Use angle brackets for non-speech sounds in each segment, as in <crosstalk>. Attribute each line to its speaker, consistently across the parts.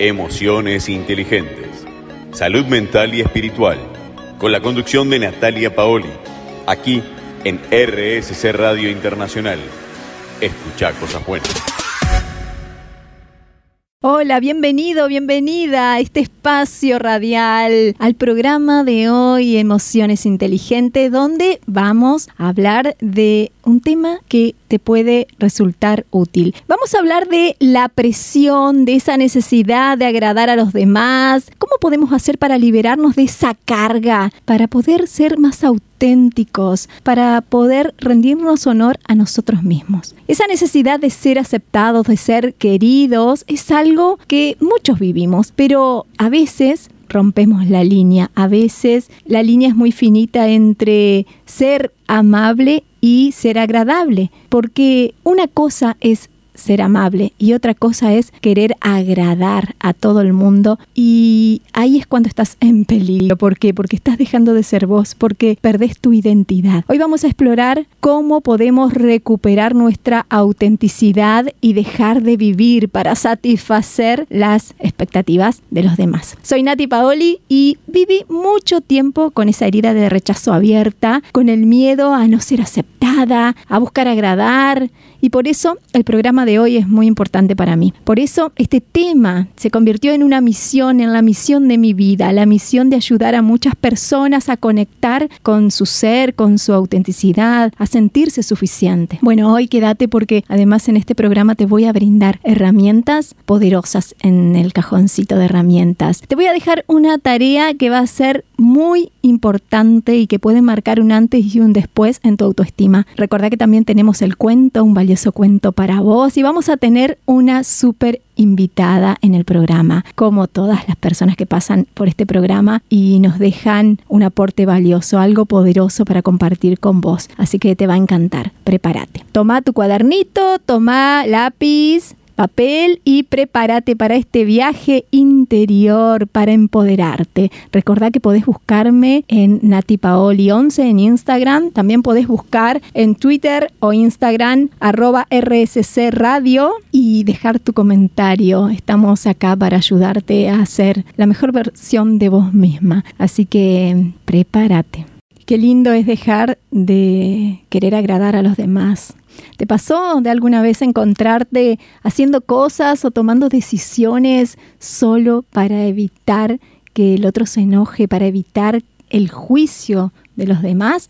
Speaker 1: Emociones inteligentes. Salud mental y espiritual. Con la conducción de Natalia Paoli. Aquí en RSC Radio Internacional. Escucha cosas buenas.
Speaker 2: Hola, bienvenido, bienvenida a este espacio radial, al programa de hoy Emociones Inteligentes, donde vamos a hablar de un tema que te puede resultar útil. Vamos a hablar de la presión, de esa necesidad de agradar a los demás, cómo podemos hacer para liberarnos de esa carga, para poder ser más auténticos, para poder rendirnos honor a nosotros mismos. Esa necesidad de ser aceptados, de ser queridos, es algo que muchos vivimos, pero a veces rompemos la línea. A veces la línea es muy finita entre ser amable y ser agradable, porque una cosa es ser amable y otra cosa es querer agradar a todo el mundo y ahí es cuando estás en peligro. ¿Por qué? Porque estás dejando de ser vos, porque perdés tu identidad. Hoy vamos a explorar cómo podemos recuperar nuestra autenticidad y dejar de vivir para satisfacer las expectativas de los demás. Soy Nati Paoli y viví mucho tiempo con esa herida de rechazo abierta, con el miedo a no ser aceptada, a buscar agradar y por eso el programa de hoy es muy importante para mí. Por eso este tema se convirtió en una misión, en la misión de mi vida, la misión de ayudar a muchas personas a conectar con su ser, con su autenticidad, a sentirse suficiente. Bueno, hoy quédate porque además en este programa te voy a brindar herramientas poderosas en el cajoncito de herramientas. Te voy a dejar una tarea que va a ser muy importante y que puede marcar un antes y un después en tu autoestima. Recuerda que también tenemos el cuento, un valioso cuento para vos y vamos a tener una súper invitada en el programa, como todas las personas que pasan por este programa y nos dejan un aporte valioso, algo poderoso para compartir con vos. Así que te va a encantar. Prepárate. Toma tu cuadernito, toma lápiz, papel y prepárate para este viaje interior, para empoderarte. Recordá que podés buscarme en Nati Paoli 11 en Instagram, también podés buscar en Twitter o Instagram arroba RSC Radio y dejar tu comentario. Estamos acá para ayudarte a ser la mejor versión de vos misma. Así que prepárate. Qué lindo es dejar de querer agradar a los demás ¿Te pasó de alguna vez encontrarte haciendo cosas o tomando decisiones solo para evitar que el otro se enoje, para evitar el juicio de los demás?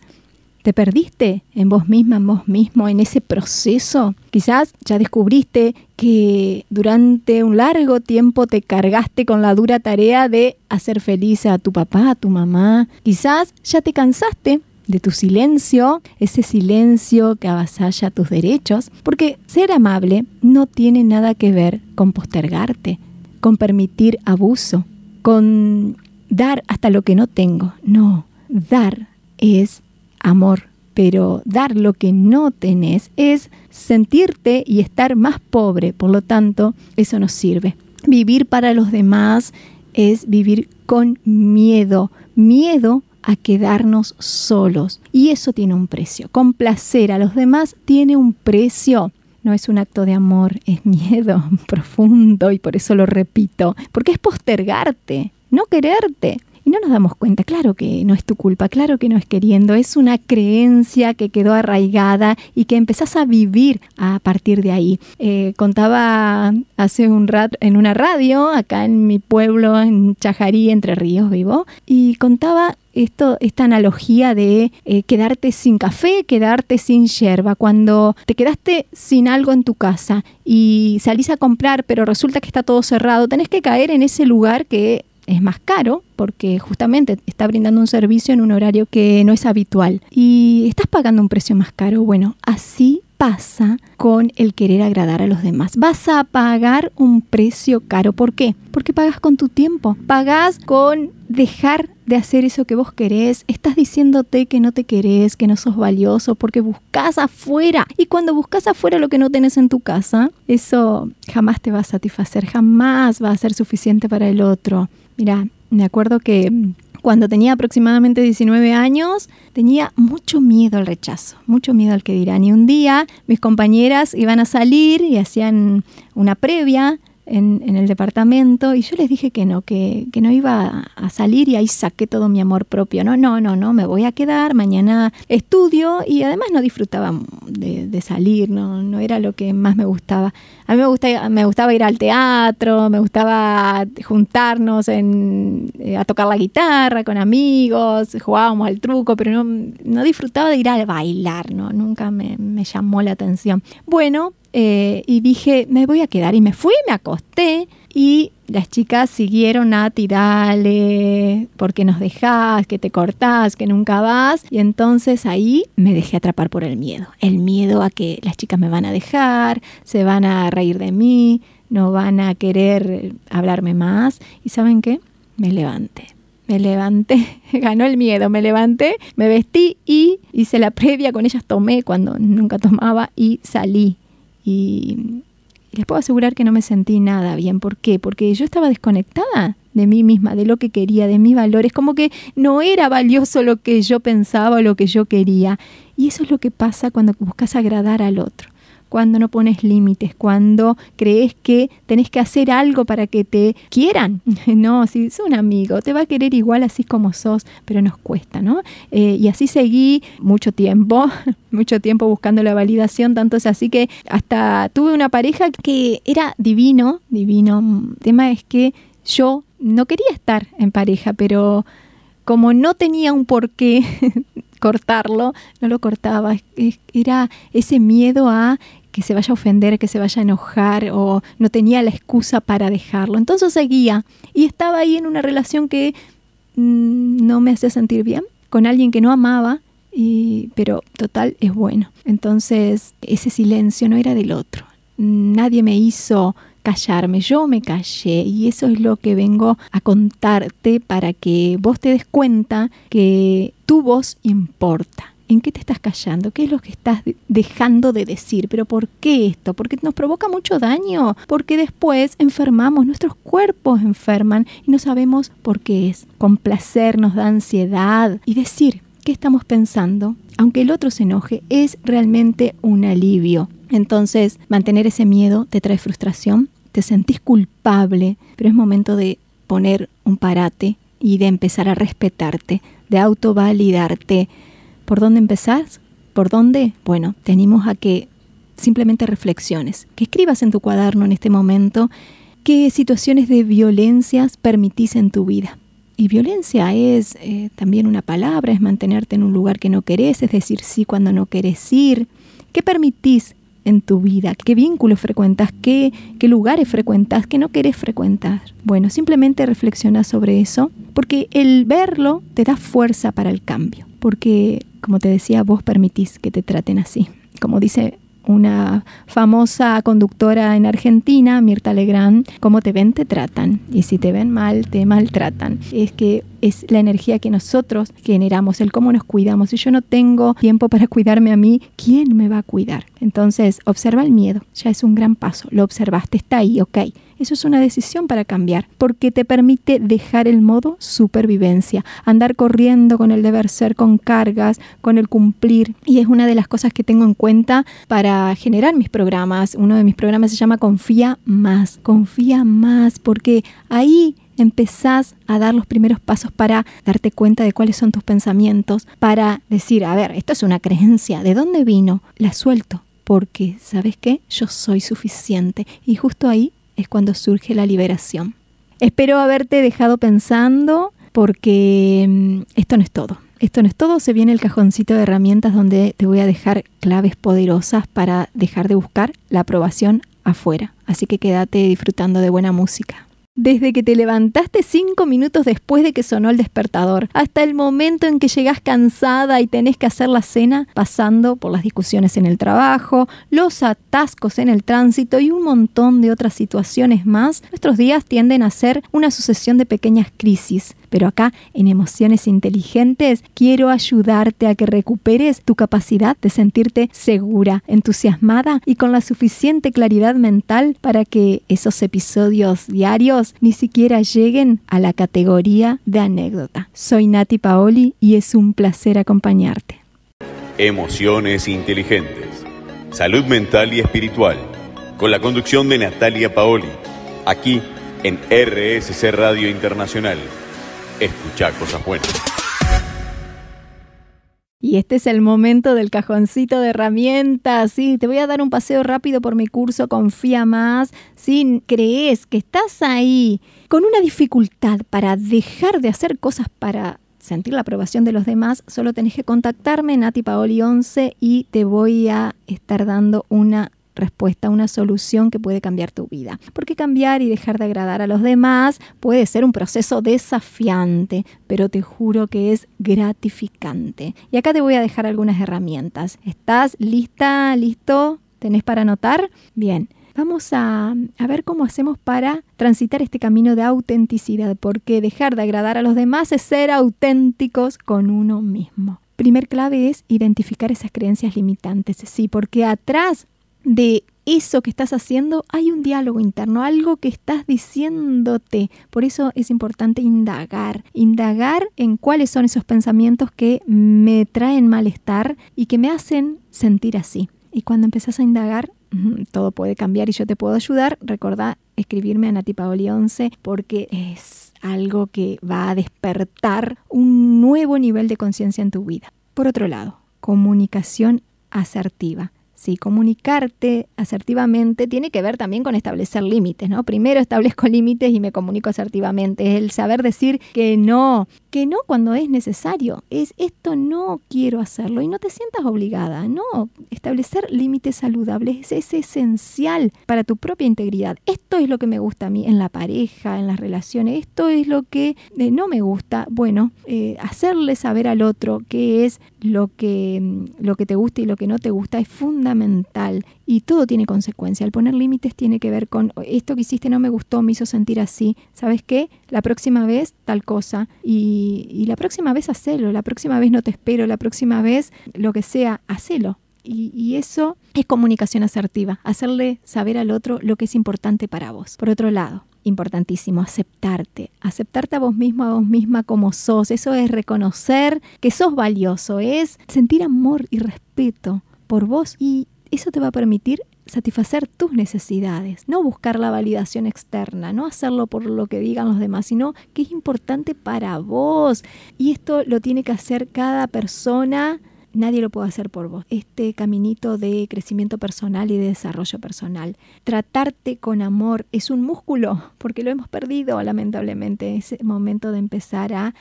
Speaker 2: ¿Te perdiste en vos misma, en vos mismo, en ese proceso? Quizás ya descubriste que durante un largo tiempo te cargaste con la dura tarea de hacer feliz a tu papá, a tu mamá. Quizás ya te cansaste de tu silencio, ese silencio que avasalla tus derechos, porque ser amable no tiene nada que ver con postergarte, con permitir abuso, con dar hasta lo que no tengo. No, dar es amor, pero dar lo que no tenés es sentirte y estar más pobre, por lo tanto, eso no sirve. Vivir para los demás es vivir con miedo, miedo a quedarnos solos. Y eso tiene un precio. Complacer a los demás tiene un precio. No es un acto de amor, es miedo <laughs> profundo y por eso lo repito, porque es postergarte, no quererte. Y no nos damos cuenta, claro que no es tu culpa, claro que no es queriendo, es una creencia que quedó arraigada y que empezás a vivir a partir de ahí. Eh, contaba hace un rato en una radio, acá en mi pueblo, en Chajarí, Entre Ríos vivo, y contaba esto, esta analogía de eh, quedarte sin café, quedarte sin yerba. Cuando te quedaste sin algo en tu casa y salís a comprar, pero resulta que está todo cerrado, tenés que caer en ese lugar que es más caro porque justamente está brindando un servicio en un horario que no es habitual y estás pagando un precio más caro. Bueno, así pasa con el querer agradar a los demás. Vas a pagar un precio caro. ¿Por qué? Porque pagas con tu tiempo. Pagas con dejar de hacer eso que vos querés. Estás diciéndote que no te querés, que no sos valioso, porque buscas afuera. Y cuando buscas afuera lo que no tenés en tu casa, eso jamás te va a satisfacer, jamás va a ser suficiente para el otro. Mira, me acuerdo que cuando tenía aproximadamente 19 años, tenía mucho miedo al rechazo, mucho miedo al que dirán. Y un día mis compañeras iban a salir y hacían una previa en, el departamento y yo les dije que no, que, no iba a salir y ahí saqué todo mi amor propio. No, no, no, no, me voy a quedar, mañana estudio y además no disfrutaba de, salir, no, no era lo que más me gustaba. A mí me, me gustaba ir al teatro, me gustaba juntarnos eh, a tocar la guitarra con amigos, jugábamos al truco, pero no, no disfrutaba de ir a bailar, ¿no? nunca me, me llamó la atención. Bueno, eh, y dije, me voy a quedar. Y me fui, me acosté y las chicas siguieron a dale, porque nos dejás, que te cortás, que nunca vas. Y entonces ahí me dejé atrapar por el miedo. El miedo a que las chicas me van a dejar, se van a reír de mí, no van a querer hablarme más. ¿Y saben qué? Me levanté. Me levanté, <laughs> ganó el miedo, me levanté, me vestí y hice la previa con ellas, tomé cuando nunca tomaba y salí y, les puedo asegurar que no me sentí nada bien. ¿Por qué? Porque yo estaba desconectada de mí misma, de lo que quería, de mis valores, como que no era valioso lo que yo pensaba o lo que yo quería. Y eso es lo que pasa cuando buscas agradar al otro cuando no pones límites, cuando crees que tenés que hacer algo para que te quieran. <laughs> No, si es un amigo, te va a querer igual así como sos, pero nos cuesta, ¿no? Eh, y así seguí mucho tiempo, <laughs> mucho tiempo buscando la validación, tanto es así que hasta tuve una pareja que era divino, divino. El tema es que yo no quería estar en pareja, pero como no tenía un porqué <laughs> cortarlo, no lo cortaba. Era ese miedo a que se vaya a ofender, que se vaya a enojar o no tenía la excusa para dejarlo. Entonces seguía y estaba ahí en una relación que mm, no me hacía sentir bien, con alguien que no amaba, y, pero total es bueno. Entonces ese silencio no era del otro. Nadie me hizo callarme, yo me callé y eso es lo que vengo a contarte para que vos te des cuenta que tu voz importa ¿En qué te estás callando? ¿Qué es lo que estás dejando de decir? ¿Pero por qué esto? Porque nos provoca mucho daño, porque después enfermamos, nuestros cuerpos enferman y no sabemos por qué es. Complacer nos da ansiedad y decir qué estamos pensando, aunque el otro se enoje, es realmente un alivio. Entonces, mantener ese miedo te trae frustración, te sentís culpable, pero es momento de poner un parate y de empezar a respetarte, de autovalidarte, ¿Por dónde empezás? ¿Por dónde? Bueno, te a que simplemente reflexiones, que escribas en tu cuaderno en este momento qué situaciones de violencias permitís en tu vida. Y violencia es eh, también una palabra, es mantenerte en un lugar que no querés, es decir sí cuando no querés ir. ¿Qué permitís en tu vida? ¿Qué vínculos frecuentas? ¿Qué, qué lugares frecuentas? ¿Qué no querés frecuentar? Bueno, simplemente reflexiona sobre eso, porque el verlo te da fuerza para el cambio, porque como te decía, vos permitís que te traten así. Como dice una famosa conductora en Argentina, Mirta Legrand, como te ven, te tratan. Y si te ven mal, te maltratan. Es que es la energía que nosotros generamos, el cómo nos cuidamos. Si yo no tengo tiempo para cuidarme a mí, ¿quién me va a cuidar? Entonces, observa el miedo. Ya es un gran paso. Lo observaste, está ahí, ok eso es una decisión para cambiar, porque te permite dejar el modo supervivencia, andar corriendo con el deber ser, con cargas, con el cumplir. Y es una de las cosas que tengo en cuenta para generar mis programas. Uno de mis programas se llama Confía más, confía más, porque ahí empezás a dar los primeros pasos para darte cuenta de cuáles son tus pensamientos, para decir, a ver, esto es una creencia, ¿de dónde vino? La suelto, porque, ¿sabes qué? Yo soy suficiente. Y justo ahí es cuando surge la liberación. Espero haberte dejado pensando porque mm, esto no es todo. Esto no es todo, se viene el cajoncito de herramientas donde te voy a dejar claves poderosas para dejar de buscar la aprobación afuera. Así que quédate disfrutando de buena música desde que te levantaste cinco minutos después de que sonó el despertador, hasta el momento en que llegás cansada y tenés que hacer la cena, pasando por las discusiones en el trabajo, los atascos en el tránsito y un montón de otras situaciones más, nuestros días tienden a ser una sucesión de pequeñas crisis. Pero acá, en Emociones Inteligentes, quiero ayudarte a que recuperes tu capacidad de sentirte segura, entusiasmada y con la suficiente claridad mental para que esos episodios diarios ni siquiera lleguen a la categoría de anécdota. Soy Nati Paoli y es un placer acompañarte.
Speaker 1: Emociones Inteligentes. Salud mental y espiritual. Con la conducción de Natalia Paoli aquí en RSC Radio Internacional. Escucha cosas buenas.
Speaker 2: Y este es el momento del cajoncito de herramientas. Sí, te voy a dar un paseo rápido por mi curso Confía Más. Si crees que estás ahí con una dificultad para dejar de hacer cosas para sentir la aprobación de los demás, solo tenés que contactarme, Nati Paoli 11, y te voy a estar dando una respuesta, una solución que puede cambiar tu vida. Porque cambiar y dejar de agradar a los demás puede ser un proceso desafiante, pero te juro que es gratificante. Y acá te voy a dejar algunas herramientas. ¿Estás lista? ¿Listo? ¿Tenés para anotar? Bien. Vamos a, a, ver cómo hacemos para transitar este camino de autenticidad, porque dejar de agradar a los demás es ser auténticos con uno mismo. Primer clave es identificar esas creencias limitantes, sí, porque atrás de eso que estás haciendo hay un diálogo interno, algo que estás diciéndote. Por eso es importante indagar, indagar en cuáles son esos pensamientos que me traen malestar y que me hacen sentir así. Y cuando empezás a indagar, todo puede cambiar y yo te puedo ayudar. Recordá escribirme a Nati Paoli 11 porque es algo que va a despertar un nuevo nivel de conciencia en tu vida. Por otro lado, comunicación asertiva. Sí, comunicarte asertivamente tiene que ver también con establecer límites, ¿no? Primero establezco <laughs> límites y me comunico asertivamente. Es el saber decir que no, que no cuando es necesario. Es esto no quiero hacerlo y no te sientas obligada. No, establecer límites saludables es, esencial para tu propia integridad. Esto es lo que me gusta a mí en la pareja, en las relaciones. Esto es lo que eh, no me gusta. Bueno, eh, hacerle saber al otro qué es lo que, mm, lo que te gusta y lo que no te gusta es fundamental fundamental y todo tiene consecuencia. El poner límites tiene que ver con esto que hiciste no me gustó, me hizo sentir así. ¿Sabes qué? La próxima vez tal cosa y, la próxima vez hacelo, la próxima vez no te espero, la próxima vez lo que sea, hacelo. Y, y, eso es comunicación asertiva, hacerle saber al otro lo que es importante para vos. Por otro lado, importantísimo, aceptarte, aceptarte a vos mismo, a vos misma como sos. Eso es reconocer que sos valioso, es sentir amor y respeto por vos y eso te va a permitir satisfacer tus necesidades, no buscar la validación externa, no hacerlo por lo que digan los demás, sino que es importante para vos. Y esto lo tiene que hacer cada persona, nadie lo puede hacer por vos. Este caminito de crecimiento personal y de desarrollo personal. Tratarte con amor es un músculo, porque lo hemos perdido lamentablemente. Es el momento de empezar a,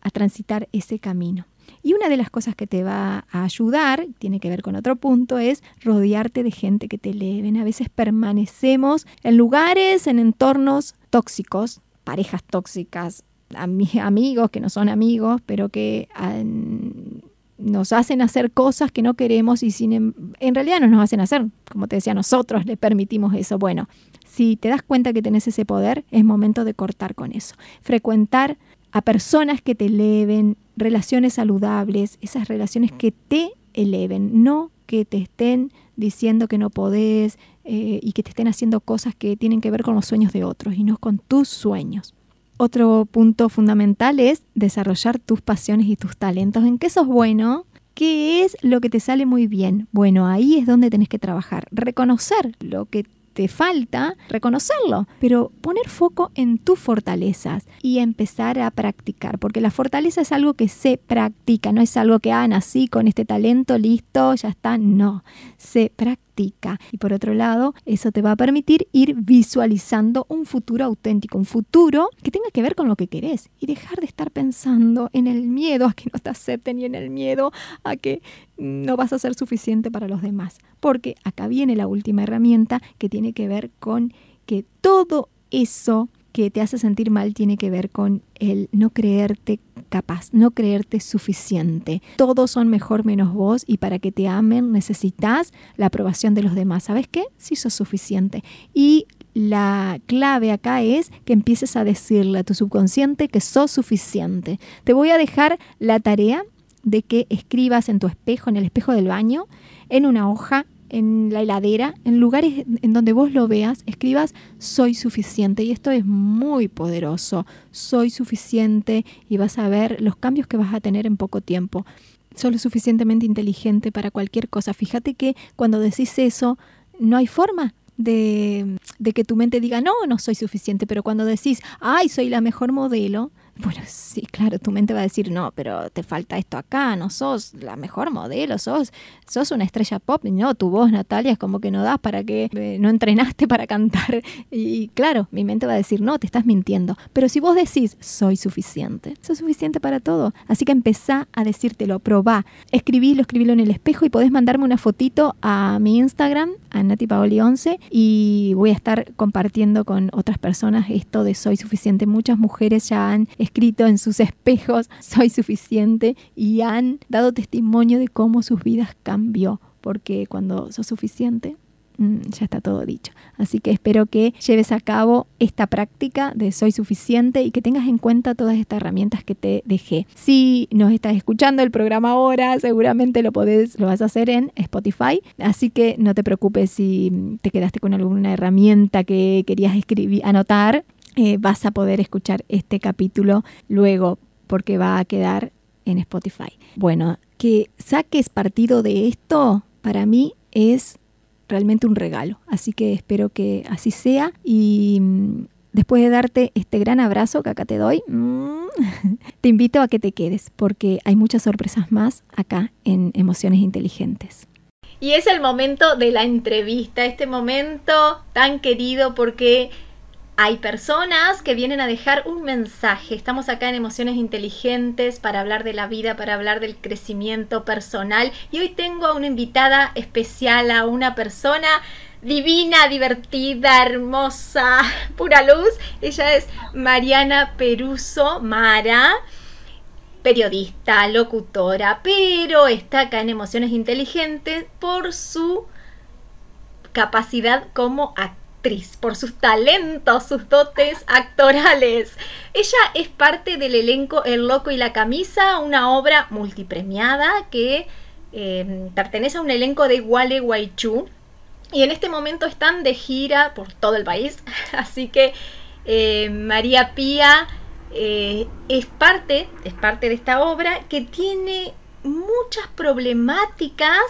Speaker 2: a transitar ese camino. Y una de las cosas que te va a ayudar, tiene que ver con otro punto, es rodearte de gente que te eleven. A veces permanecemos en lugares, en entornos tóxicos, parejas tóxicas, amigos que no son amigos, pero que nos hacen hacer cosas que no queremos y sin, em, en realidad no nos hacen hacer, como te decía, nosotros le permitimos eso. Bueno, si te das cuenta que tenés ese poder, es momento de cortar con eso. Frecuentar a personas que te eleven, relaciones saludables, esas relaciones que te eleven, no que te estén diciendo que no podés eh, y que te estén haciendo cosas que tienen que ver con los sueños de otros y no con tus sueños. Otro punto fundamental es desarrollar tus pasiones y tus talentos. ¿En qué sos bueno? ¿Qué es lo que te sale muy bien? Bueno, ahí es donde tenés que trabajar. Reconocer lo que te falta, reconocerlo, pero poner foco en tus fortalezas y empezar a practicar, porque la fortaleza es algo que se practica, no es algo que, ah, nací con este talento, listo, ya está, no, se practica y por otro lado, eso te va a permitir ir visualizando un futuro auténtico, un futuro que tenga que ver con lo que querés y dejar de estar pensando en el miedo a que no te acepten y en el miedo a que no vas a ser suficiente para los demás. Porque acá viene la última herramienta que tiene que ver con que todo eso que te hace sentir mal tiene que ver con el no creerte capaz, no creerte suficiente. Todos son mejor menos vos y para que te amen necesitas la aprobación de los demás. ¿Sabes qué? Si sos suficiente. Y la clave acá es que empieces a decirle a tu subconsciente que sos suficiente. Te voy a dejar la tarea de que escribas en tu espejo, en el espejo del baño, en una hoja en la heladera, en lugares en donde vos lo veas, escribas soy suficiente. Y esto es muy poderoso. Soy suficiente y vas a ver los cambios que vas a tener en poco tiempo. Soy lo suficientemente inteligente para cualquier cosa. Fíjate que cuando decís eso, no hay forma de, de que tu mente diga, no, no soy suficiente, pero cuando decís, ay, soy la mejor modelo, bueno, sí, claro, tu mente va a decir, no, pero te falta esto acá, no sos la mejor modelo, sos, sos una estrella pop, no, tu voz, Natalia, es como que no das para que eh, no entrenaste para cantar. <laughs> Y claro, mi mente va a decir, no, te estás mintiendo. Pero si vos decís, soy suficiente, soy suficiente para todo. Así que empezá a decírtelo, probá. Escribilo, escribilo en el espejo y podés mandarme una fotito a mi Instagram, a natipaoli11, y voy a estar compartiendo con otras personas esto de soy suficiente. Muchas mujeres ya han en sus espejos, <laughs> soy suficiente, y han dado testimonio de cómo sus vidas cambió, porque cuando sos suficiente, mm, ya está todo dicho. Así que espero que lleves a cabo esta práctica de soy suficiente y que tengas en cuenta todas estas herramientas que te dejé. Si nos estás escuchando el programa ahora, seguramente lo podés, lo vas a hacer en Spotify. Así que no te preocupes si te quedaste con alguna herramienta que querías escribir, anotar. Eh, vas a poder escuchar este capítulo luego porque va a quedar en Spotify. Bueno, que saques partido de esto para mí es realmente un regalo, así que espero que así sea y mm, después de darte este gran abrazo que acá te doy, mm, <laughs> te invito a que te quedes porque hay muchas sorpresas más acá en Emociones Inteligentes. Y es el momento de la entrevista, este momento tan querido porque hay personas que vienen a dejar un mensaje. Estamos acá en Emociones Inteligentes para hablar de la vida, para hablar del crecimiento personal. Y hoy tengo a una invitada especial, a una persona divina, divertida, hermosa, <laughs> pura luz. Ella es Mariana Peruso Mara, periodista, locutora, pero está acá en Emociones Inteligentes por su capacidad como actriz por sus talentos, sus dotes <laughs> actorales. Ella es parte del elenco El Loco y la Camisa, una obra multipremiada que eh, pertenece a un elenco de Wale Waichu. Y en este momento están de gira por todo el país. <laughs> Así que eh, María Pía eh, es, parte, es parte de esta obra que tiene muchas problemáticas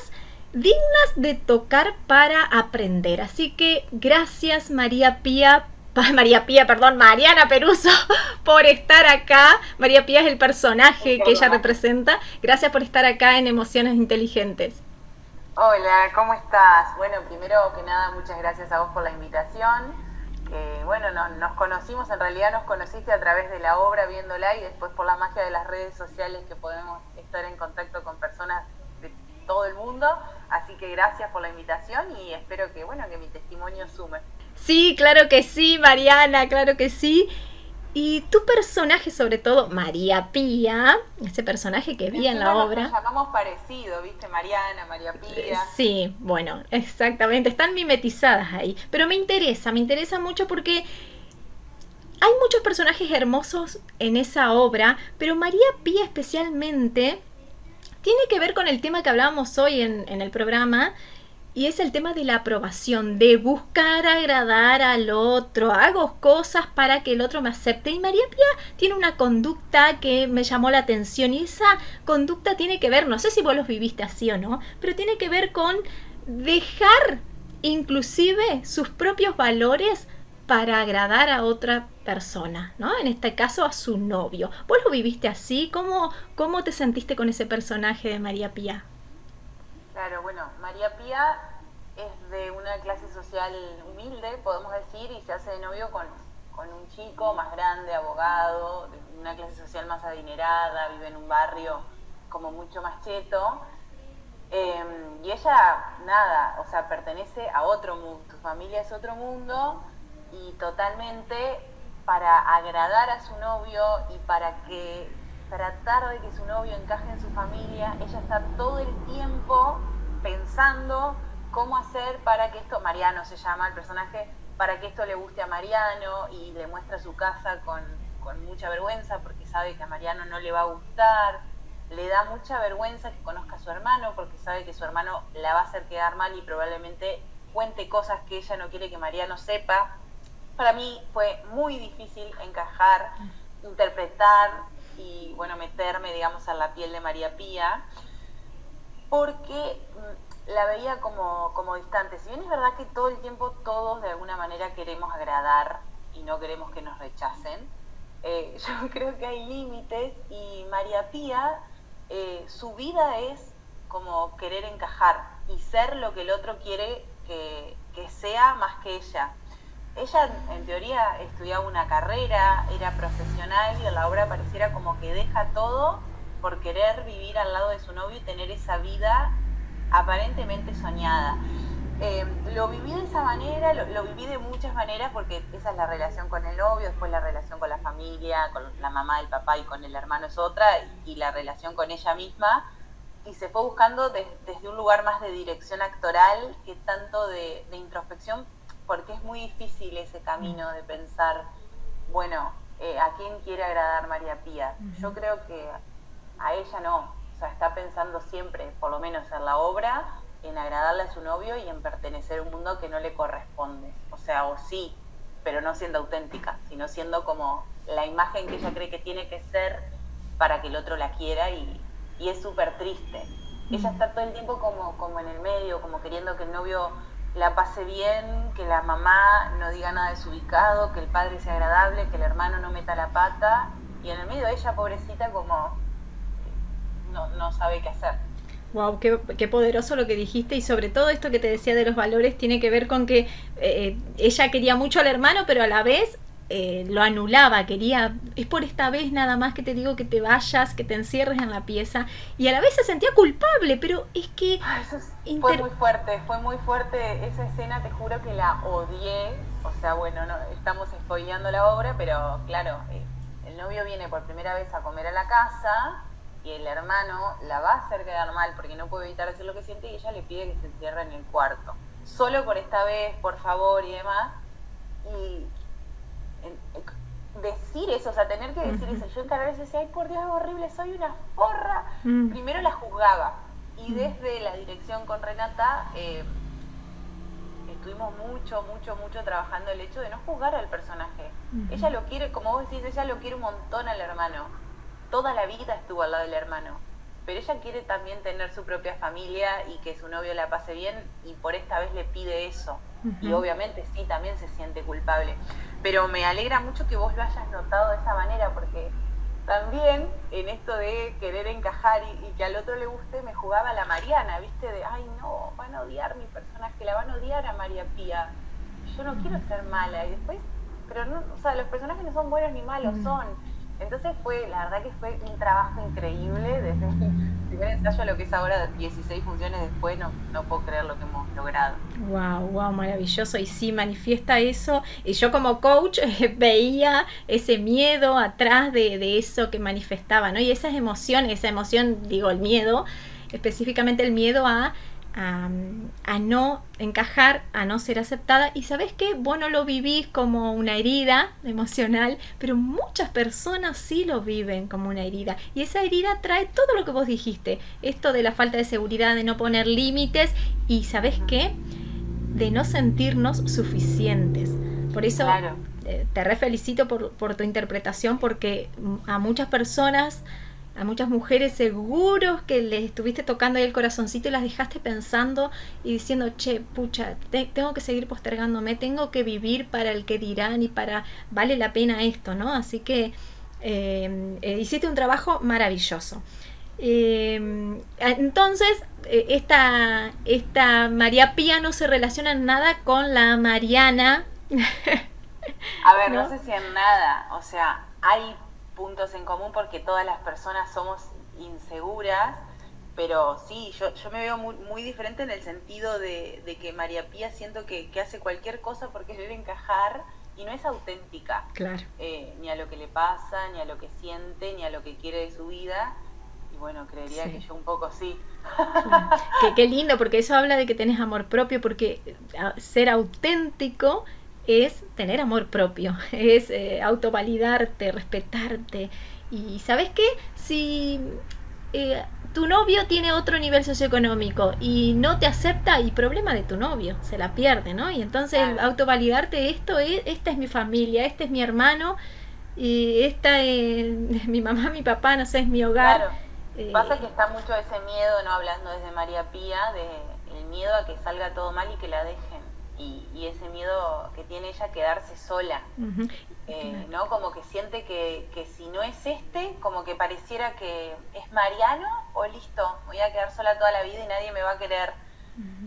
Speaker 2: dignas de tocar para aprender. Así que gracias María Pía, <laughs> María Pía, perdón, Mariana Peruso, <laughs> por estar acá. María Pía es el personaje que ella representa. Gracias por estar acá en Emociones Inteligentes.
Speaker 3: Hola, ¿cómo estás? Bueno, primero que nada, muchas gracias a vos por la invitación. bueno, nos conocimos, en realidad nos conociste a través de la obra viéndola y después por la magia de las redes sociales que podemos estar en contacto con personas todo el mundo. Así que gracias por la invitación y espero que, bueno, que mi testimonio sume.
Speaker 2: Sí, claro que sí, Mariana, claro que sí. Y tu personaje, sobre todo, María Pía, ese personaje que vi en la obra.
Speaker 3: Nos llamamos parecido, ¿viste? Mariana, María Pía.
Speaker 2: Sí, bueno, exactamente. Están mimetizadas ahí. Pero me interesa, me interesa mucho porque hay muchos personajes hermosos en esa obra, pero María Pía especialmente tiene que ver con el tema que hablábamos hoy en, el programa, y es el tema de la aprobación, de buscar agradar al otro. Hago cosas para que el otro me acepte. Y María Pía tiene una conducta que me llamó la atención. Y esa conducta tiene que ver, no sé si vos los viviste así o no, pero tiene que ver con dejar inclusive sus propios valores para agradar a otra persona, ¿no? En este caso a su novio. ¿Vos lo viviste así? ¿Cómo, cómo te sentiste con ese personaje de María Pía?
Speaker 3: Claro, bueno, María Pía es de una clase social humilde, podemos decir, y se hace de novio con, un chico más grande, abogado, de una clase social más adinerada, vive en un barrio como mucho más cheto. Em, y ella, nada, o sea, pertenece a otro mundo, su familia es otro mundo y totalmente para agradar a su novio y para que tratar de que su novio encaje en su familia, ella está todo el tiempo pensando cómo hacer para que esto, Mariano se llama el personaje, para que esto le guste a Mariano y le muestra su casa con, con mucha vergüenza porque sabe que a Mariano no le va a gustar, le da mucha vergüenza que conozca a su hermano porque sabe que su hermano la va a hacer quedar mal y probablemente cuente cosas que ella no quiere que Mariano sepa para mí fue muy difícil encajar, interpretar y, bueno, meterme, digamos, en la piel de María Pía, porque mm, la veía como, como distante. Si bien es verdad que todo el tiempo todos de alguna manera queremos agradar y no queremos que nos rechacen, eh, <laughs> yo creo que hay límites y María Pía, eh, su vida es como querer encajar y ser lo que el otro quiere que, que sea más que ella. Ella en teoría estudiaba una carrera, era profesional y en la obra pareciera como que deja todo por querer vivir al lado de su novio y tener esa vida aparentemente soñada. Eh, lo viví de esa manera, lo, viví de muchas maneras porque esa es la relación con el novio, después la relación con la familia, con la mamá, el papá y con el hermano es otra, y la relación con ella misma. Y se fue buscando desde un lugar más de dirección actoral que tanto de, introspección, porque es muy difícil ese camino de pensar, bueno, eh, ¿a quién quiere agradar María Pía? Yo creo que a ella no, o sea, está pensando siempre, por lo menos en la obra, en agradarle a su novio y en pertenecer a un mundo que no le corresponde. O sea, o sí, pero no siendo auténtica, sino siendo como la imagen que ella cree que tiene que ser para que el otro la quiera y, es súper triste. Ella está todo el tiempo como, como en el medio, como queriendo que el novio la pase bien, que la mamá no diga nada desubicado, que el padre sea agradable, que el hermano no meta la pata. Y en el medio ella, pobrecita, como no, no sabe qué hacer.
Speaker 4: Wow, qué, poderoso lo que dijiste y sobre todo esto que te decía de los valores tiene que ver con que eh, ella quería mucho al hermano, pero a la vez eh, lo anulaba, quería, es por esta vez nada más que te digo que te vayas, que te encierres en la pieza y a la vez se sentía culpable, pero es que...
Speaker 3: Ah, fue muy fuerte, fue muy fuerte esa escena, te juro que la odié, o sea, bueno, no, estamos spoileando la obra, pero claro, eh, el novio viene por primera vez a comer a la casa y el hermano la va a hacer quedar mal porque no puede evitar hacer lo que siente y ella le pide que se encierre en el cuarto. Solo por esta vez, por favor y demás. Y decir eso, o sea, tener que decir eso. Yo en cada vez decía, ay por Dios, es horrible, soy una forra. Primero la juzgaba. Y desde la dirección con Renata eh, estuvimos mucho, mucho, mucho trabajando el hecho de no juzgar al personaje. Ella lo quiere, como vos decís, ella lo quiere un montón al hermano toda la vida estuvo al lado del hermano, pero ella quiere también tener su propia familia y que su novio la pase bien y por esta vez le pide eso. Y obviamente sí, también se siente culpable. Pero me alegra mucho que vos lo hayas notado de esa manera porque también en esto de querer encajar y, que al otro le guste, me jugaba la Mariana, ¿viste? De, ay no, van a odiar mi personaje, la van a odiar a María Pía. Yo no quiero ser mala. Y después, pero no, o sea, los personajes no son buenos ni malos, son entonces fue, la verdad que fue un trabajo increíble desde el <laughs> primer ensayo a lo que es ahora 16 funciones después, no, no puedo creer lo que hemos logrado.
Speaker 4: Wow, wow, maravilloso. Y sí, manifiesta eso. Y yo como coach <laughs> veía ese miedo atrás de, de eso que manifestaba, ¿no? Y esas emociones, esa emoción, digo, el miedo, específicamente el miedo a a, no encajar, a no ser aceptada. Y sabes que vos no lo vivís como una herida emocional, pero muchas personas sí lo viven como una herida. Y esa herida trae todo lo que vos dijiste. Esto de la falta de seguridad, de no poner límites y sabes qué? De no sentirnos suficientes. Por eso eh, te re felicito por, por tu interpretación porque a muchas personas a muchas mujeres seguros que les estuviste tocando ahí el corazoncito y las dejaste pensando y diciendo, che, pucha, tengo que seguir postergándome, tengo que vivir para el que dirán y para, vale la pena esto, ¿no? Así que em, eh, hiciste un trabajo maravilloso. Em, entonces, eh, esta, esta María Pía no se relaciona en nada con la Mariana.
Speaker 3: A ver, <laughs> no sé si en nada, o sea, hay puntos en común porque todas las personas somos inseguras, pero sí, yo, yo me veo muy, muy diferente en el sentido de, que María Pía siento que, hace cualquier cosa porque debe encajar y no es auténtica.
Speaker 4: Claro.
Speaker 3: Eh, ni a lo que le pasa, ni a lo que siente, ni a lo que quiere de su vida. Y bueno, creería que yo un poco sí.
Speaker 4: qué lindo, porque eso habla de que tenés amor propio, porque ser auténtico es tener amor propio, <laughs> es eh, autovalidarte, respetarte. Y sabes qué, si eh, tu novio tiene otro nivel socioeconómico y no te acepta, y problema de tu novio, se la pierde, ¿no? Y entonces autovalidarte esto es, esta es mi familia, este es mi hermano, y esta es <laughs> mi mamá, mi papá, no sé, es mi hogar.
Speaker 3: Claro. Pasa que está mucho ese miedo, no hablando desde María Pía, de el miedo a que salga todo mal y que la dejen. Y, ese miedo que tiene ella a quedarse sola. Eh, ¿no? Como que siente que, que, si no es este, como que pareciera que es Mariano o listo, voy a quedar sola toda la vida y nadie me va a querer.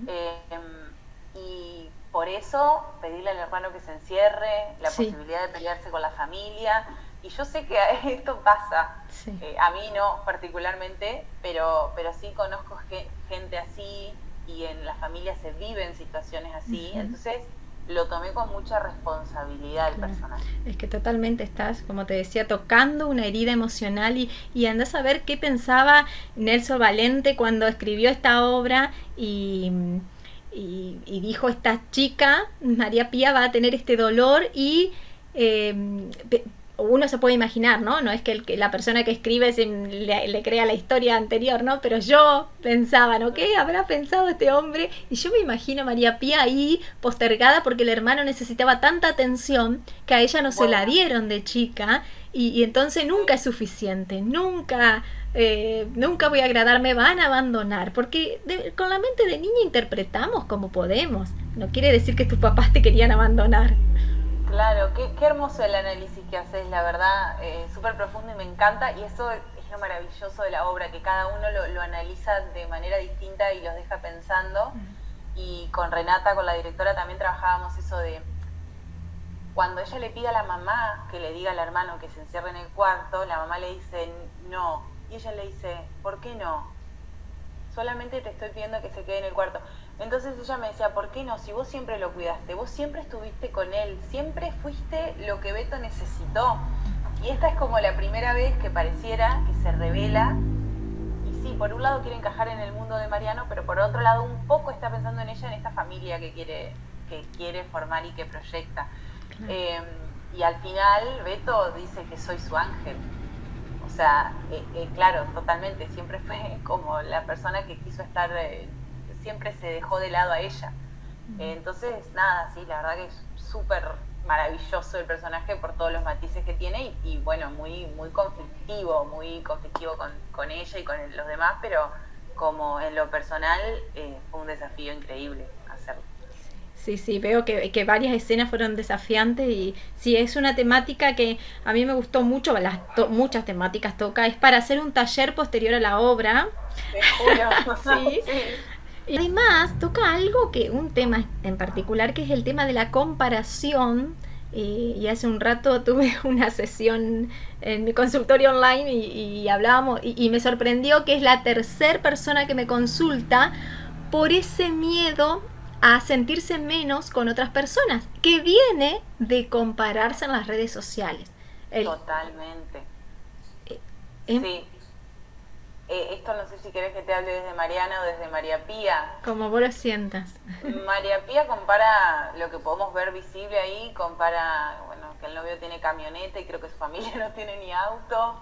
Speaker 3: Em, y por eso pedirle al hermano que se encierre, la posibilidad de pelearse con la familia. Y yo sé que <laughs> esto pasa, eh, a mí no particularmente, pero, pero sí conozco gente así y en la familia se viven situaciones así. Entonces lo tomé con mucha responsabilidad el personaje.
Speaker 4: Es que totalmente estás, como te decía, tocando una herida emocional y, y andás a ver qué pensaba Nelson Valente cuando escribió esta obra y, y, dijo, esta chica, María Pía, va a tener este dolor y... Eh, uno se puede imaginar, ¿no? No es que, el, que la persona que escribe le, crea la historia anterior, ¿no? Pero yo pensaba, ¿no? ¿Qué habrá pensado este hombre? Y yo me imagino a María Pía ahí postergada porque el hermano necesitaba tanta atención que a ella no se la dieron de chica y, entonces nunca es suficiente, nunca... Eh, nunca voy a agradar, me van a abandonar, porque con la mente de niña interpretamos como podemos. No quiere decir que tus papás te querían abandonar.
Speaker 3: Claro, qué, hermoso el análisis que haces, la verdad, eh, súper profundo y me encanta. Y eso es lo maravilloso de la obra, que cada uno lo, analiza de manera distinta y los deja pensando. Y con Renata, con la directora, también trabajábamos eso de cuando ella le pide a la mamá que le diga al hermano que se encierre en el cuarto, la mamá le dice no. Y ella le dice, ¿por qué no? Solamente te estoy pidiendo que se quede en el cuarto. Entonces ella me decía, ¿por qué no? Si vos siempre lo cuidaste, vos siempre estuviste con él, siempre fuiste lo que Beto necesitó. Y esta es como la primera vez que pareciera que se revela. Y sí, por un lado quiere encajar en el mundo de Mariano, pero por otro lado un poco está pensando en ella, en esta familia que quiere, que quiere formar y que proyecta. Em, y al final Beto dice que soy su ángel. O sea, eh, eh, claro, totalmente, siempre fue como la persona que quiso estar... Eh, siempre se dejó de lado a ella. entonces, nada, sí, la verdad que es súper maravilloso el personaje por todos los matices que tiene y, bueno, muy, muy conflictivo, muy conflictivo con, ella y con los demás, pero como en lo personal eh, fue un desafío increíble hacerlo.
Speaker 4: Sí, sí, veo que, que, varias escenas fueron desafiantes y sí, es una temática que a mí me gustó mucho, las muchas temáticas toca, es para hacer un taller posterior a la obra. <laughs> sí. <laughs> Y además toca algo que, un tema en particular, que es el tema de la comparación. Eh, y hace un rato <laughs> tuve una sesión en mi consultorio online y, hablábamos, y, me sorprendió que es la tercera persona que me consulta por ese miedo a sentirse menos con otras personas, que viene de compararse en las redes sociales.
Speaker 3: Totalmente. Eh, sí. Eh, esto no sé si querés que te hable desde Mariana o desde María Pía.
Speaker 4: Como vos lo sientas. <laughs>
Speaker 3: María Pía compara lo que podemos ver visible ahí, compara, bueno, que el novio tiene camioneta y creo que su familia <laughs> no tiene ni auto.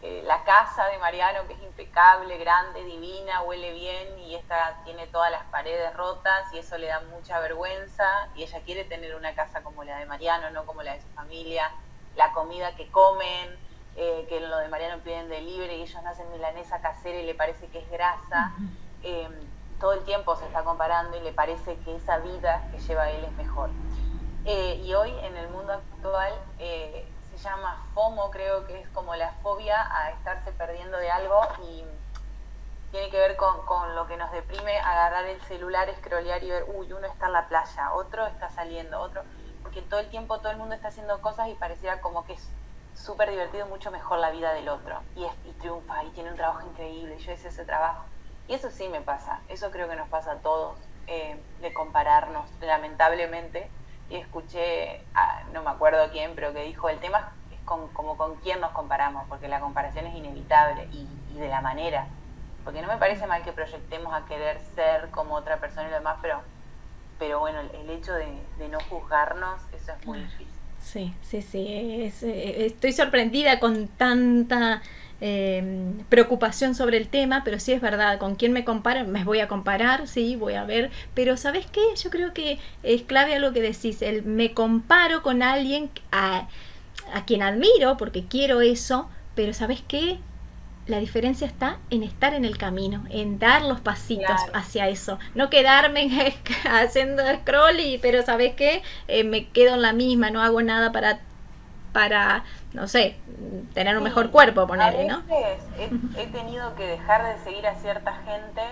Speaker 3: Eh, la casa de Mariano, que es impecable, grande, divina, huele bien y esta tiene todas las paredes rotas y eso le da mucha vergüenza y ella quiere tener una casa como la de Mariano, no como la de su familia. La comida que comen, eh, que en lo de Mariano piden libre y ellos nacen milanesa casera y le parece que es grasa. Em, todo el tiempo se está comparando y le parece que esa vida que lleva él es mejor. Eh, y hoy en el mundo actual eh, se llama FOMO, creo que es como la fobia a estarse perdiendo de algo y tiene que ver con, con lo que nos deprime agarrar el celular, scrollear y ver, uy, uno está en la playa, otro está saliendo, otro, porque todo el tiempo todo el mundo está haciendo cosas y pareciera como que es súper divertido, mucho mejor la vida del otro. Y, y triunfa y tiene un trabajo increíble. Y yo hice ese trabajo. Y eso sí me pasa. Eso creo que nos pasa a todos, eh, de compararnos, lamentablemente. Y escuché, no me acuerdo quién, pero que dijo, el tema es con, como con quién nos comparamos, porque la comparación es inevitable y, de la manera. Porque no me parece mal que proyectemos a querer ser como otra persona y lo demás, pero, pero bueno, el, hecho de no juzgarnos, eso es muy difícil.
Speaker 4: Sí, sí, sí. Eh, estoy sorprendida con tanta eh, preocupación sobre el tema, pero sí es verdad, con quién me comparo, me voy a comparar, sí, voy a ver, pero ¿sabes qué? Yo creo que es clave a lo que decís, el me comparo con alguien a, a quien admiro, porque quiero eso, pero ¿sabes qué? La diferencia está en estar en el camino, en dar los pasitos hacia eso, no quedarme <laughs> haciendo scroll y pero sabes qué, eh, me quedo en la misma, no hago nada para para no sé, tener un mejor cuerpo, ponerle, ¿no?
Speaker 3: He, he tenido que dejar de seguir a cierta gente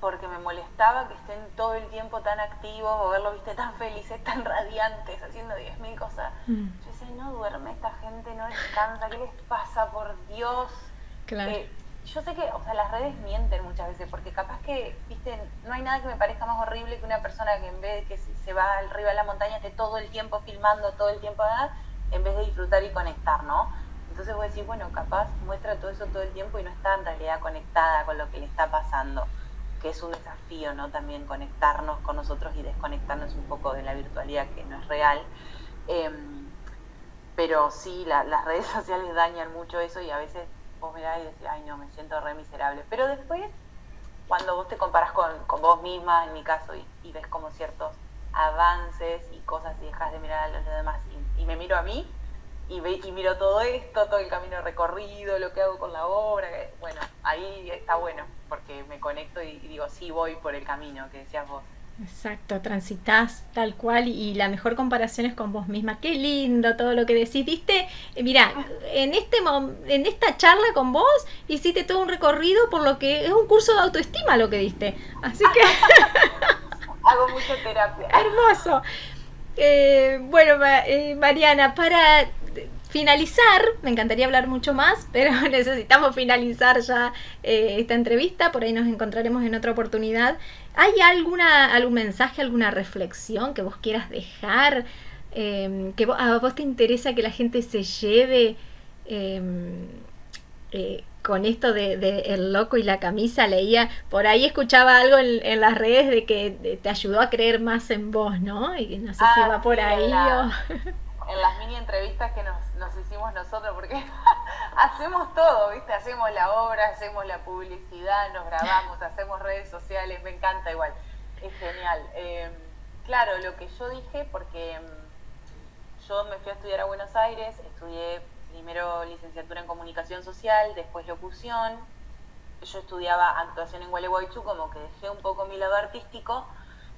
Speaker 3: porque me molestaba que estén todo el tiempo tan activos o verlo, viste, tan felices, <laughs> tan radiantes, haciendo 10.000 cosas. Mm. Yo decía, no duerme esta gente, no descansa, ¿qué les pasa, por Dios? Claro. Eh, yo sé que, o sea, las redes mienten muchas veces, porque capaz que, viste, no hay nada que me parezca más horrible que una persona que en vez de que se va arriba de la montaña esté todo el tiempo filmando, todo el tiempo, ¿verdad? en vez de disfrutar y conectar, ¿no? Entonces voy a decir, bueno, capaz muestra todo eso todo el tiempo y no está en realidad conectada con lo que le está pasando que es un desafío, ¿no? También conectarnos con nosotros y desconectarnos un poco de la virtualidad que no es real. Em, pero sí, las redes <laughs> sociales dañan mucho eso y a veces vos mirás y decís, ay no, me siento re miserable. Pero después, cuando vos te comparas con, vos misma, en mi caso, y, ves como ciertos avances y cosas y dejas de mirar a los demás y me miro a mí, y, ve, y miro todo esto, todo el camino recorrido, lo que hago con la obra, bueno, ahí está bueno, porque me conecto y, digo, sí, voy por el camino que decías vos.
Speaker 4: Exacto, transitas tal cual y la mejor comparación es con vos misma. Qué lindo todo lo que decís. Viste, eh, mira, en este en esta charla con vos hiciste todo un recorrido por lo que es un curso de autoestima lo que diste. Así que <laughs>
Speaker 3: hago mucha terapia. <laughs>
Speaker 4: Hermoso. Eh, bueno, eh, Mariana, para finalizar, me encantaría hablar mucho más, <laughs> pero necesitamos finalizar ya eh, esta entrevista, por ahí nos encontraremos en otra oportunidad. ¿Hay alguna, algún mensaje, alguna reflexión que vos quieras dejar? Em, que a vos te interesa que la gente se lleve em, eh, con esto de, el loco y la camisa, leía, por ahí escuchaba algo en, las redes de que te ayudó a creer más en vos, ¿no? Y no sé si ah, va por ahí o <laughs>
Speaker 3: en las mini entrevistas que nos, nos hicimos nosotros, porque <laughs> hacemos todo, ¿viste? Hacemos la obra, hacemos la publicidad, nos grabamos, hacemos redes sociales, me encanta igual, es genial. Em, claro, lo que yo dije, porque em, yo me fui a estudiar a Buenos Aires, estudié primero licenciatura en comunicación social, después locución, yo estudiaba actuación en Gualeguaychú, como que dejé un poco mi lado artístico,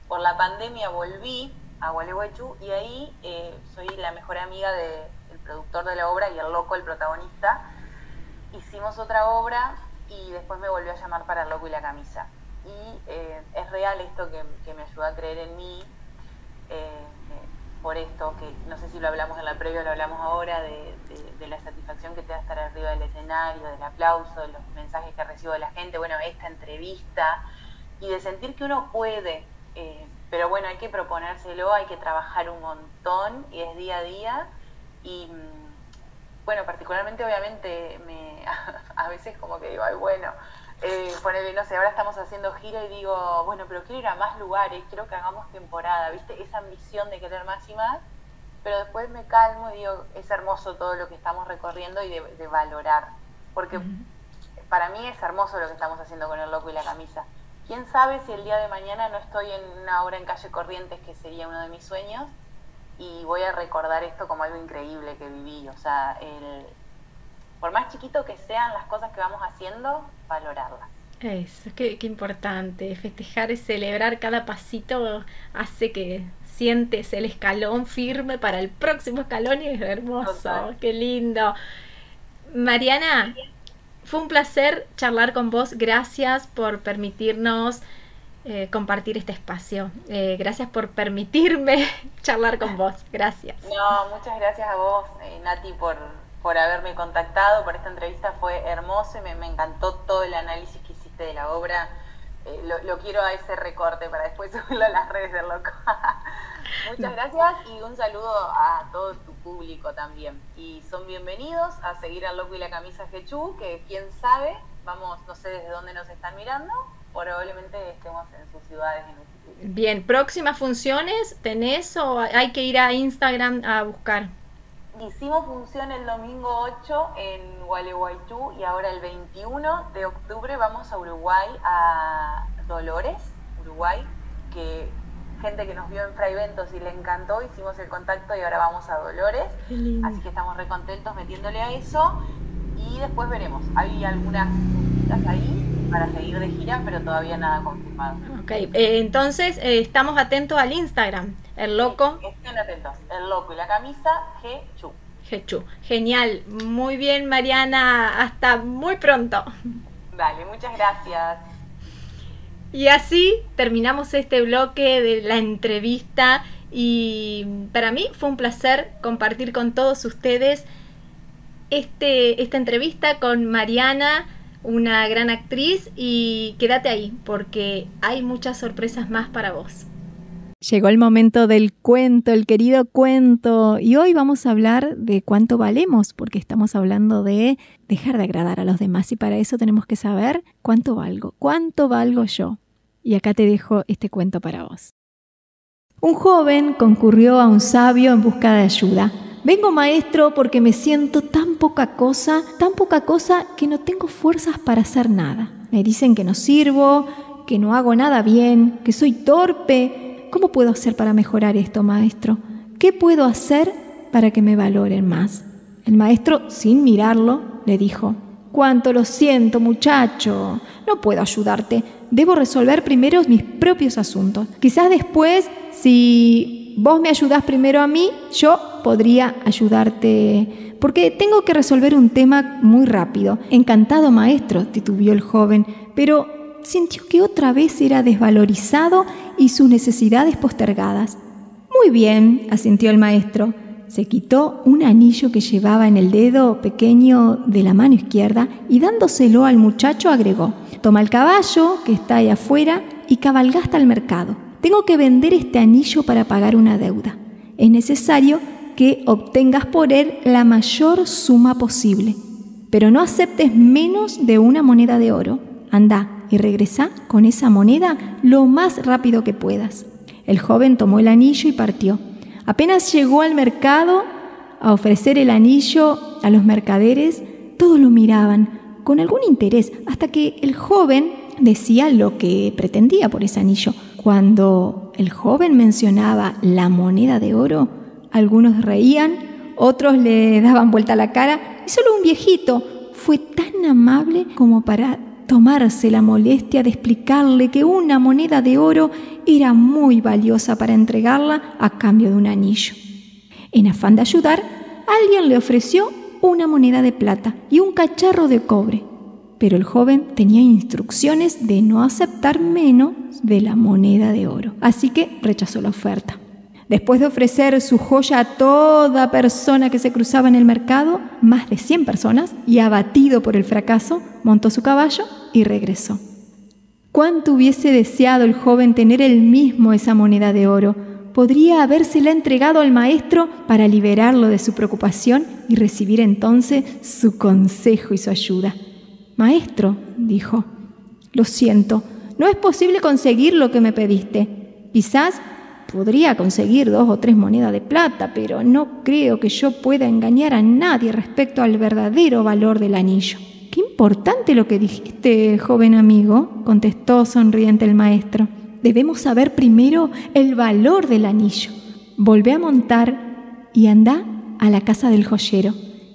Speaker 3: por la pandemia volví a Gualeguaychú y ahí eh, soy la mejor amiga del productor de la obra y el loco, el protagonista. Hicimos otra obra y después me volvió a llamar para el loco y la camisa. Y eh, es real esto que, me ayudó a creer en mí, eh, por esto, que no sé si lo hablamos en la previa o lo hablamos ahora, de, de, la satisfacción que te da estar arriba del escenario, del aplauso, de los mensajes que recibo de la gente, bueno, esta entrevista, y de sentir que uno puede pero bueno, hay que proponérselo, hay que trabajar un montón y es día a día. Y bueno, particularmente obviamente me, <laughs> a veces como que digo, ay bueno, eh, no sé, ahora estamos haciendo gira y digo, bueno, pero quiero ir a más lugares, quiero que hagamos temporada, ¿viste? Esa ambición de querer más y más, pero después me calmo y digo, es hermoso todo lo que estamos recorriendo y de, valorar, porque para mí es hermoso lo que estamos haciendo con el loco y la camisa. Quién sabe si el día de mañana no estoy en una obra en calle Corrientes, que sería uno de mis sueños, y voy a recordar esto como algo increíble que viví. O sea, el, por más chiquito que sean las cosas que vamos haciendo, valorarlas.
Speaker 4: Eso, qué, qué importante. Festejar y celebrar cada pasito hace que sientes el escalón firme para el próximo escalón y es hermoso. Qué lindo. Mariana, fue un placer charlar con vos. Gracias por permitirnos eh, compartir este espacio. Eh, gracias por permitirme <laughs> charlar con vos. Gracias.
Speaker 3: No, muchas gracias a vos, eh, Nati, por, por haberme contactado, por esta entrevista. Fue hermoso y me, encantó todo el análisis que hiciste de la obra. lo, quiero a ese recorte para después <laughs> subirlo a las redes del loco. <laughs> Muchas gracias y un saludo a todo tu público también. Y son bienvenidos a seguir al Loco y la Camisa Jechu, que quién sabe, vamos, no sé desde dónde nos están mirando, probablemente estemos en sus ciudades en un
Speaker 4: Bien, próximas funciones, ¿tenés o hay que ir a Instagram a buscar?
Speaker 3: Hicimos función el domingo 8 en Gualeguaychú y ahora el 21 de octubre vamos a Uruguay, a Dolores, Uruguay, que gente que nos vio en Fraiventos y le encantó, hicimos el contacto y ahora vamos a Dolores. Así que estamos recontentos metiéndole a eso. Y después veremos. Hay algunas cositas ahí para seguir de gira, pero todavía nada confirmado.
Speaker 2: Ok, eh, entonces eh, estamos atentos al Instagram, el loco.
Speaker 3: estén atentos, el loco y la camisa G-Chu.
Speaker 2: G-Chu, genial, muy bien Mariana, hasta muy pronto.
Speaker 3: Dale, muchas gracias.
Speaker 2: Y así terminamos este bloque de la entrevista y para mí fue un placer compartir con todos ustedes este, esta entrevista con Mariana, una gran actriz, y quédate ahí porque hay muchas sorpresas más para vos. Llegó el momento del cuento, el querido cuento, y hoy vamos a hablar de cuánto valemos, porque estamos hablando de dejar de agradar a los demás y para eso tenemos que saber cuánto valgo, cuánto valgo yo. Y acá te dejo este cuento para vos. Un joven concurrió a un sabio en busca de ayuda. Vengo maestro porque me siento tan poca cosa, tan poca cosa que no tengo fuerzas para hacer nada. Me dicen que no sirvo, que no hago nada bien, que soy torpe. ¿Cómo puedo hacer para mejorar esto, maestro? ¿Qué puedo hacer para que me valoren más? El maestro, sin mirarlo, le dijo, Cuánto lo siento, muchacho. No puedo ayudarte. Debo resolver primero mis propios asuntos. Quizás después, si vos me ayudás primero a mí, yo podría ayudarte, porque tengo que resolver un tema muy rápido. Encantado, maestro, titubió el joven, pero sintió que otra vez era desvalorizado y sus necesidades postergadas. Muy bien, asintió el maestro. Se quitó un anillo que llevaba en el dedo pequeño de la mano izquierda y dándoselo al muchacho agregó, toma el caballo que está ahí afuera y cabalga hasta el mercado. Tengo que vender este anillo para pagar una deuda. Es necesario que obtengas por él la mayor suma posible, pero no aceptes menos de una moneda de oro. Anda y regresa con esa moneda lo más rápido que puedas. El joven tomó el anillo y partió. Apenas llegó al mercado a ofrecer el anillo a los mercaderes, todos lo miraban con algún interés, hasta que el joven decía lo que pretendía por ese anillo. Cuando el joven mencionaba la moneda de oro, algunos reían, otros le daban vuelta la cara y solo un viejito fue tan amable como para tomarse la molestia de explicarle que una moneda de oro era muy valiosa para entregarla a cambio de un anillo. En afán de ayudar, alguien le ofreció una moneda de plata y un cacharro de cobre pero el joven tenía instrucciones de no aceptar menos de la moneda de oro, así que rechazó la oferta. Después de ofrecer su joya a toda persona que se cruzaba en el mercado, más de 100 personas, y abatido por el fracaso, montó su caballo y regresó. ¿Cuánto hubiese deseado el joven tener él mismo esa moneda de oro? Podría habérsela entregado al maestro para liberarlo de su preocupación y recibir entonces su consejo y su ayuda. Maestro, dijo, lo siento, no es posible conseguir lo que me pediste. Quizás podría conseguir dos o tres monedas de plata, pero no creo que yo pueda engañar a nadie respecto al verdadero valor del anillo. Qué importante lo que dijiste, joven amigo, contestó sonriente el maestro. Debemos saber primero el valor del anillo. Volvé a montar y anda a la casa del joyero.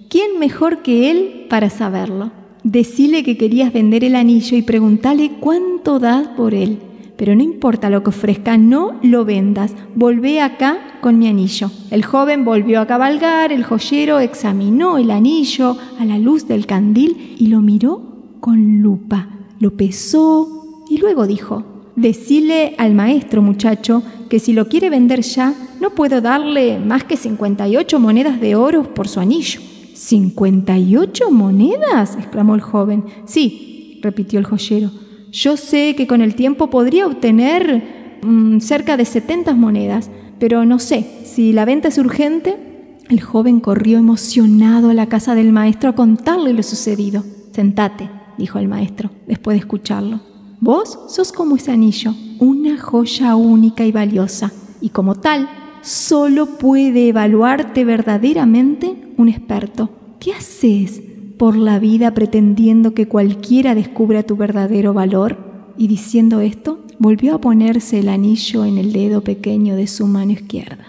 Speaker 2: ¿Quién mejor que él para saberlo? Decile que querías vender el anillo y preguntale cuánto das por él. Pero no importa lo que ofrezca, no lo vendas. Volvé acá con mi anillo. El joven volvió a cabalgar, el joyero examinó el anillo a la luz del candil y lo miró con lupa. Lo pesó y luego dijo, Decile al maestro muchacho que si lo quiere vender ya, no puedo darle más que 58 monedas de oro por su anillo. ¿58 monedas? exclamó el joven. Sí, repitió el joyero. Yo sé que con el tiempo podría obtener mm, cerca de 70 monedas, pero no sé, si la venta es urgente. El joven corrió emocionado a la casa del maestro a contarle lo sucedido. Sentate, dijo el maestro, después de escucharlo. Vos sos como ese anillo, una joya única y valiosa, y como tal, solo puede evaluarte verdaderamente un experto. ¿Qué haces por la vida pretendiendo que cualquiera descubra tu verdadero valor? Y diciendo esto, volvió a ponerse el anillo en el dedo pequeño de su mano izquierda.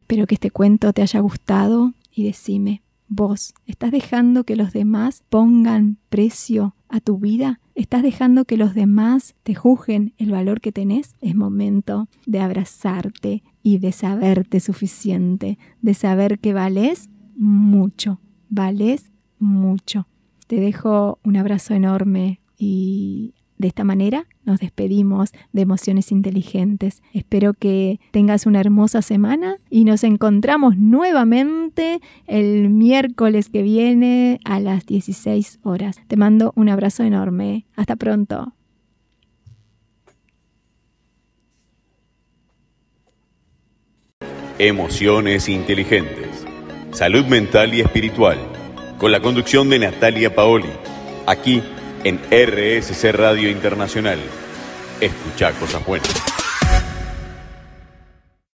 Speaker 2: Espero que este cuento te haya gustado y decime, vos? ¿Estás dejando que los demás pongan precio a tu vida? ¿Estás dejando que los demás te juzguen el valor que tenés? Es momento de abrazarte y de saberte suficiente, de saber que vales mucho, vales mucho. Te dejo un abrazo enorme y de esta manera nos despedimos de emociones inteligentes. Espero que tengas una hermosa semana y nos encontramos nuevamente el miércoles que viene a las 16 horas. Te mando un abrazo enorme. Hasta pronto.
Speaker 1: Emociones inteligentes. Salud mental y espiritual. Con la conducción de Natalia Paoli. Aquí en RSC Radio Internacional. Escucha cosas buenas.